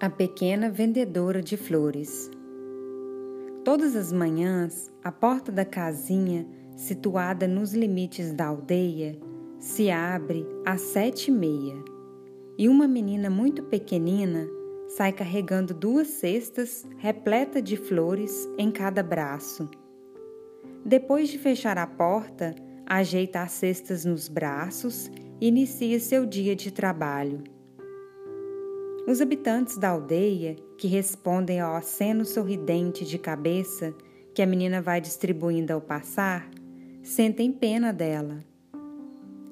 A pequena vendedora de flores. Todas as manhãs, a porta da casinha, situada nos limites da aldeia, se abre às sete e meia, e uma menina muito pequenina sai carregando duas cestas repletas de flores em cada braço. Depois de fechar a porta, ajeita as cestas nos braços e inicia seu dia de trabalho. Os habitantes da aldeia, que respondem ao aceno sorridente de cabeça que a menina vai distribuindo ao passar, sentem pena dela.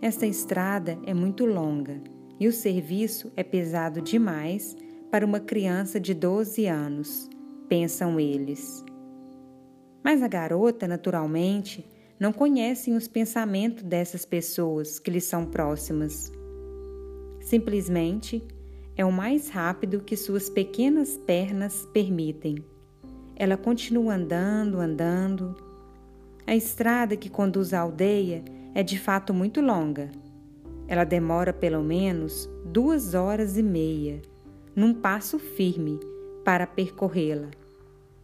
Esta estrada é muito longa e o serviço é pesado demais para uma criança de 12 anos, pensam eles. Mas a garota, naturalmente, não conhece os pensamentos dessas pessoas que lhe são próximas. Simplesmente é o mais rápido que suas pequenas pernas permitem. Ela continua andando, andando. A estrada que conduz à aldeia é de fato muito longa. Ela demora pelo menos duas horas e meia, num passo firme, para percorrê-la.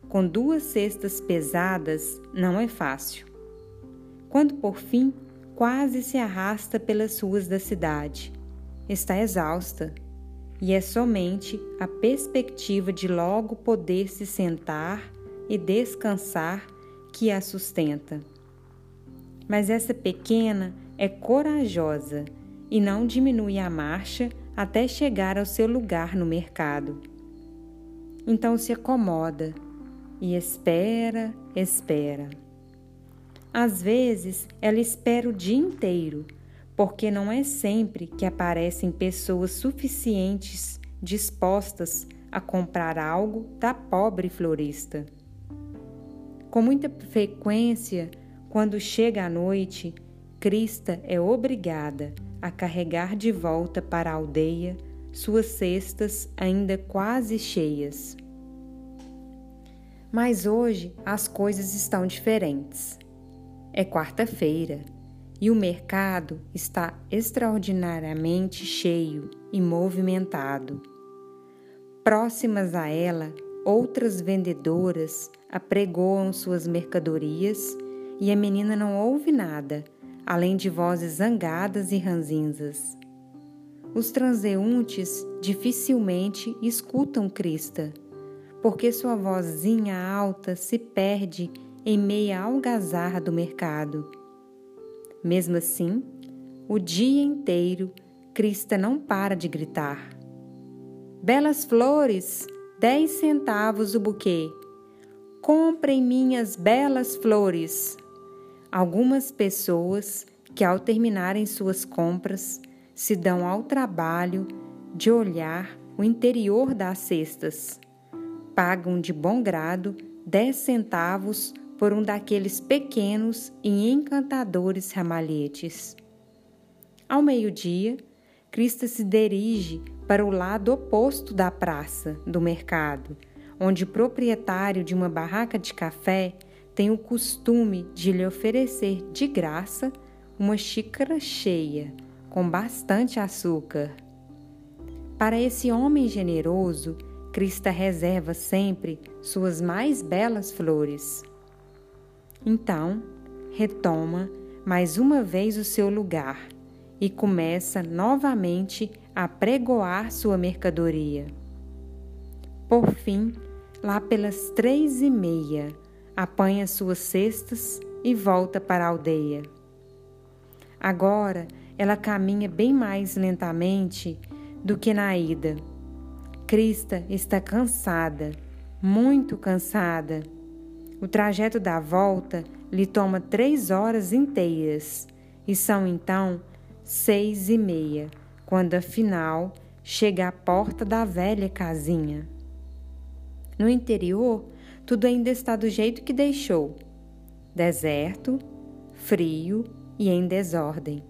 Com duas cestas pesadas não é fácil. Quando por fim quase se arrasta pelas ruas da cidade, está exausta e é somente a perspectiva de logo poder se sentar e descansar que a sustenta. Mas essa pequena é corajosa e não diminui a marcha até chegar ao seu lugar no mercado. Então se acomoda e espera, espera. Às vezes ela espera o dia inteiro porque não é sempre que aparecem pessoas suficientes dispostas a comprar algo da pobre florista. Com muita frequência, quando chega a noite, Crista é obrigada a carregar de volta para a aldeia suas cestas ainda quase cheias. Mas hoje as coisas estão diferentes. É quarta-feira e o mercado está extraordinariamente cheio e movimentado. Próximas a ela, outras vendedoras apregoam suas mercadorias e a menina não ouve nada, além de vozes zangadas e ranzinzas. Os transeuntes dificilmente escutam Crista, porque sua vozinha alta se perde em meia algazarra do mercado mesmo assim, o dia inteiro, Crista não para de gritar. Belas flores, dez centavos o buquê. Comprem minhas belas flores. Algumas pessoas que, ao terminarem suas compras, se dão ao trabalho de olhar o interior das cestas. Pagam de bom grado dez centavos por um daqueles pequenos e encantadores ramalhetes. Ao meio-dia, Cristo se dirige para o lado oposto da praça do mercado, onde o proprietário de uma barraca de café tem o costume de lhe oferecer de graça uma xícara cheia, com bastante açúcar. Para esse homem generoso, Crista reserva sempre suas mais belas flores. Então, retoma mais uma vez o seu lugar e começa novamente a pregoar sua mercadoria. Por fim, lá pelas três e meia, apanha suas cestas e volta para a aldeia. Agora ela caminha bem mais lentamente do que na ida. Crista está cansada, muito cansada o trajeto da volta lhe toma três horas inteiras e são então seis e meia, quando afinal chega à porta da velha casinha. No interior, tudo ainda está do jeito que deixou: deserto, frio e em desordem.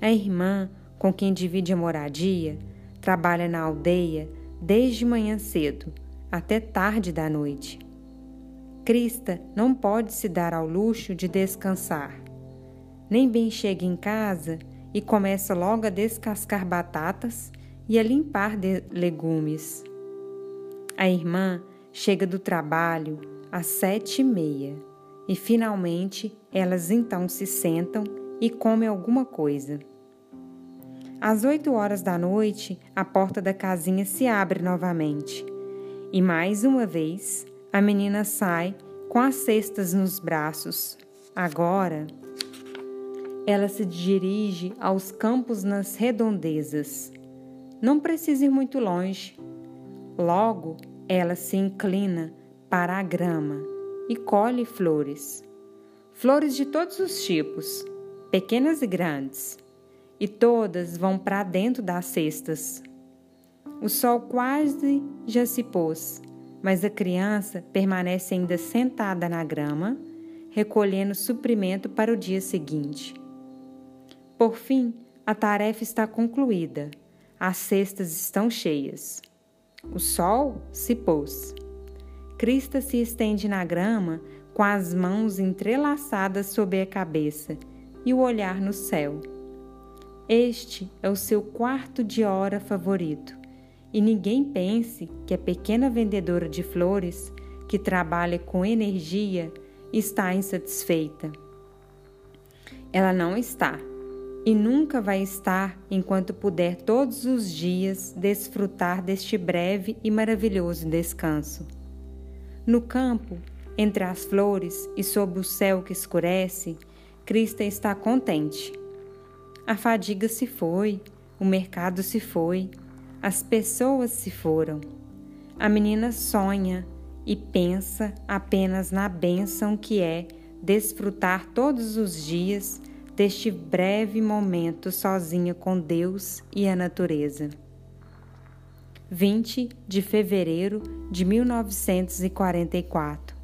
A irmã, com quem divide a moradia, trabalha na aldeia desde manhã cedo até tarde da noite. Crista não pode se dar ao luxo de descansar. Nem bem chega em casa e começa logo a descascar batatas e a limpar legumes. A irmã chega do trabalho às sete e meia e finalmente elas então se sentam e comem alguma coisa. Às oito horas da noite, a porta da casinha se abre novamente e mais uma vez a menina sai com as cestas nos braços. Agora ela se dirige aos campos nas redondezas. Não precisa ir muito longe. Logo, ela se inclina para a grama e colhe flores. Flores de todos os tipos, pequenas e grandes, e todas vão para dentro das cestas. O sol quase já se pôs, mas a criança permanece ainda sentada na grama, recolhendo suprimento para o dia seguinte. Por fim, a tarefa está concluída. As cestas estão cheias. O sol se pôs. Crista se estende na grama com as mãos entrelaçadas sobre a cabeça e o olhar no céu. Este é o seu quarto de hora favorito. E ninguém pense que a pequena vendedora de flores, que trabalha com energia, está insatisfeita. Ela não está e nunca vai estar enquanto puder todos os dias desfrutar deste breve e maravilhoso descanso. No campo, entre as flores e sob o céu que escurece, Crista está contente. A fadiga se foi, o mercado se foi, as pessoas se foram. A menina sonha e pensa apenas na bênção que é desfrutar todos os dias deste breve momento sozinha com Deus e a natureza. 20 de fevereiro de 1944.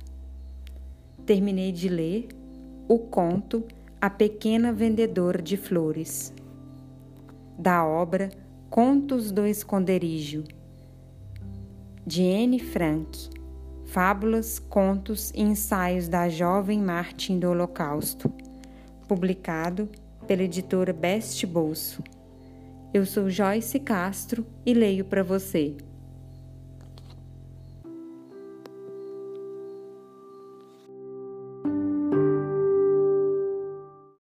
Terminei de ler o conto A Pequena Vendedora de Flores, da obra Contos do Esconderijo, de Anne Frank. Fábulas, contos e ensaios da jovem Martin do Holocausto publicado pela editora Best Bolso. Eu sou Joyce Castro e leio para você.